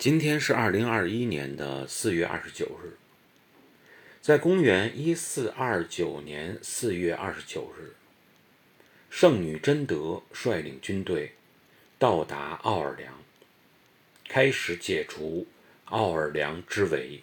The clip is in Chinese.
今天是二零二一年的四月二十九日在公元一四二九年四月二十九日圣女贞德率领军队到达奥尔良开始解除奥尔良之围。